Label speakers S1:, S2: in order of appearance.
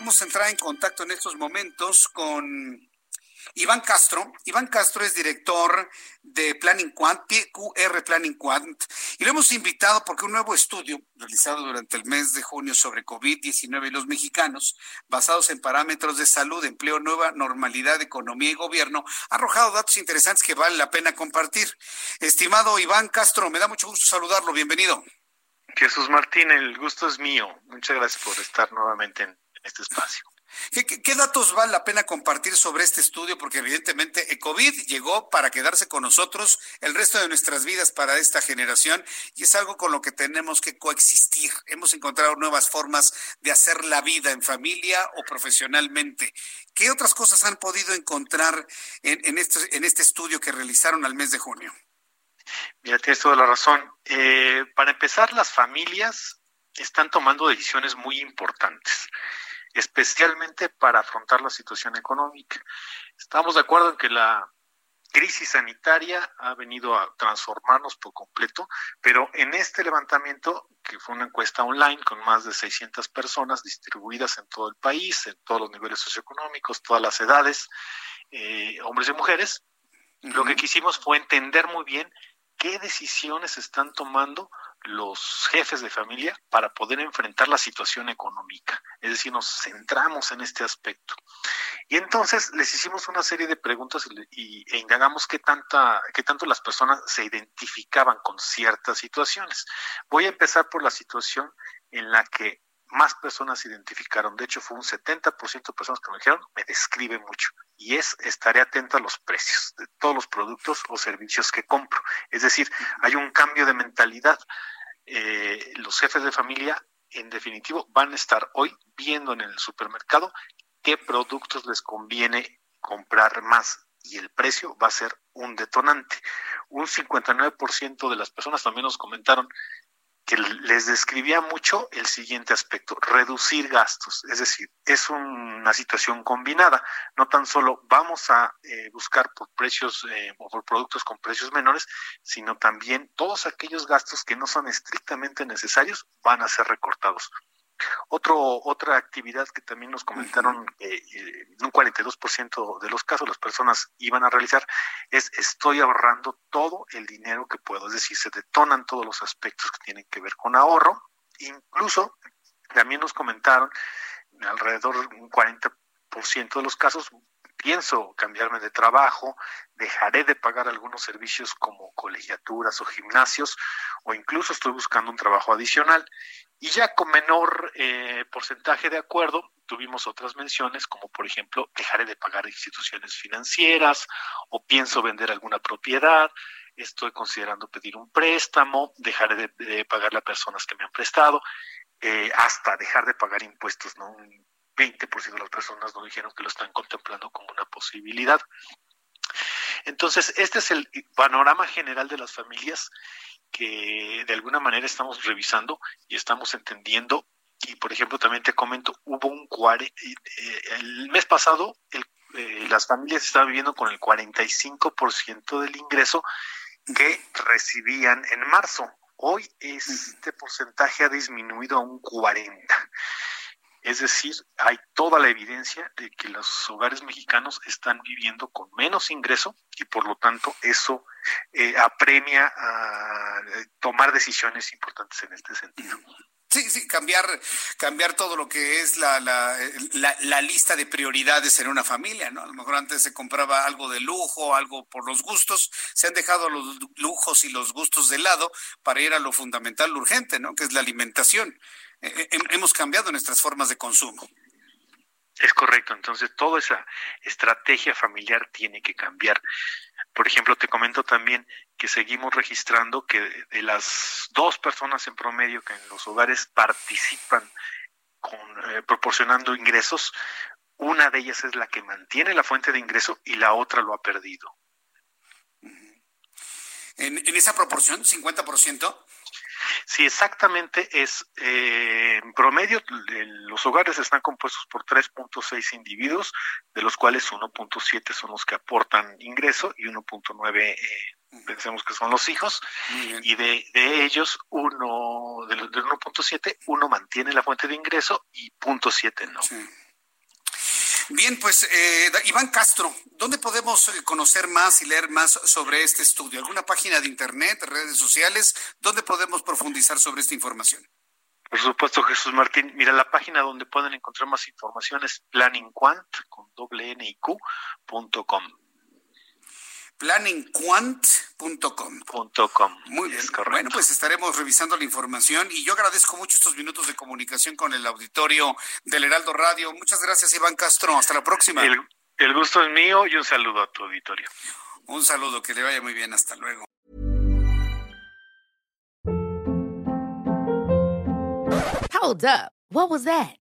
S1: Vamos a entrar en contacto en estos momentos con Iván Castro. Iván Castro es director de Planning Quant, QR Planning Quant, y lo hemos invitado porque un nuevo estudio realizado durante el mes de junio sobre COVID-19 y los mexicanos, basados en parámetros de salud, empleo, nueva normalidad, economía y gobierno, ha arrojado datos interesantes que vale la pena compartir. Estimado Iván Castro, me da mucho gusto saludarlo. Bienvenido.
S2: Jesús Martín, el gusto es mío. Muchas gracias por estar nuevamente en este espacio.
S1: ¿Qué, datos vale la pena compartir sobre este estudio? Porque evidentemente el COVID llegó para quedarse con nosotros el resto de nuestras vidas para esta generación y es algo con lo que tenemos que coexistir. Hemos encontrado nuevas formas de hacer la vida en familia o profesionalmente. ¿Qué otras cosas han podido encontrar en, este, en este estudio que realizaron al mes de junio?
S2: Mira, tienes toda la razón. Eh, para empezar, las familias están tomando decisiones muy importantes especialmente para afrontar la situación económica. Estamos de acuerdo en que la crisis sanitaria ha venido a transformarnos por completo, pero en este levantamiento, que fue una encuesta online con más de 600 personas distribuidas en todo el país, en todos los niveles socioeconómicos, todas las edades, eh, hombres y mujeres, lo que quisimos fue entender muy bien qué decisiones están tomando los jefes de familia para poder enfrentar la situación económica. Es decir, nos centramos en este aspecto. Y entonces les hicimos una serie de preguntas y, e indagamos qué, tanta, qué tanto las personas se identificaban con ciertas situaciones. Voy a empezar por la situación en la que más personas se identificaron. De hecho, fue un 70% de personas que me dijeron, me describe mucho. Y es, estaré atento a los precios de todos los productos o servicios que compro. Es decir, hay un cambio de mentalidad. Eh, los jefes de familia, en definitivo, van a estar hoy viendo en el supermercado qué productos les conviene comprar más y el precio va a ser un detonante. Un 59% de las personas también nos comentaron que les describía mucho el siguiente aspecto, reducir gastos. Es decir, es una situación combinada. No tan solo vamos a eh, buscar por precios eh, o por productos con precios menores, sino también todos aquellos gastos que no son estrictamente necesarios van a ser recortados. Otro, otra actividad que también nos comentaron eh, en un 42% de los casos las personas iban a realizar es estoy ahorrando todo el dinero que puedo, es decir, se detonan todos los aspectos que tienen que ver con ahorro. Incluso también nos comentaron alrededor de un 40% de los casos pienso cambiarme de trabajo, dejaré de pagar algunos servicios como colegiaturas o gimnasios, o incluso estoy buscando un trabajo adicional. Y ya con menor eh, porcentaje de acuerdo, tuvimos otras menciones, como por ejemplo, dejaré de pagar instituciones financieras o pienso vender alguna propiedad, estoy considerando pedir un préstamo, dejaré de, pagarle a personas que me han prestado, eh, hasta dejar de pagar impuestos, ¿no? Un 20% de las personas nos dijeron que lo están contemplando como una posibilidad. Entonces, este es el panorama general de las familias que de alguna manera estamos revisando y estamos entendiendo. Y por ejemplo, también te comento, hubo un cuare, eh, el mes pasado eh, las familias estaban viviendo con el 45% del ingreso que recibían en marzo. Hoy este porcentaje ha disminuido a un 40%. Es decir, hay toda la evidencia de que los hogares mexicanos están viviendo con menos ingreso y por lo tanto eso eh, apremia a eh, tomar decisiones importantes en este sentido.
S1: Sí, sí, cambiar, cambiar todo lo que es la, la, la, lista de prioridades en una familia, ¿no? A lo mejor antes se compraba algo de lujo, algo por los gustos, se han dejado los lujos y los gustos de lado para ir a lo fundamental, lo urgente, ¿no? Que es la alimentación. Eh, eh, hemos cambiado nuestras formas de consumo.
S2: Es correcto, entonces toda esa estrategia familiar tiene que cambiar. Por ejemplo, te comento también que seguimos registrando que de las dos personas en promedio que en los hogares participan eh, proporcionando ingresos. Una de ellas es la que mantiene la fuente de ingreso y la otra lo ha perdido.
S1: En, en esa proporción, 50%.
S2: Sí, exactamente es eh, en promedio los hogares están compuestos por 3.6 individuos, de los cuales 1.7 son los que aportan ingreso y 1.9 eh, pensemos que son los hijos y de, de ellos uno de, de 1.7 uno mantiene la fuente de ingreso y 0.7 no. Sí.
S1: Bien, pues eh, Iván Castro, ¿dónde podemos eh, conocer más y leer más sobre este estudio? ¿Alguna página de internet, redes sociales? ¿Dónde podemos profundizar sobre esta información?
S2: Por supuesto, Jesús Martín. Mira, la página donde pueden encontrar más información es planningquant con doble n y q, punto com
S1: planningquant.com.
S2: Muy bien.
S1: Bueno, pues estaremos revisando la información y yo agradezco mucho estos minutos de comunicación con el auditorio del Heraldo Radio. Muchas gracias, Iván Castro. Hasta la próxima.
S2: El, el gusto es mío y un saludo a tu auditorio.
S1: Un saludo, que le vaya muy bien. Hasta luego.
S3: Hold up. What was that?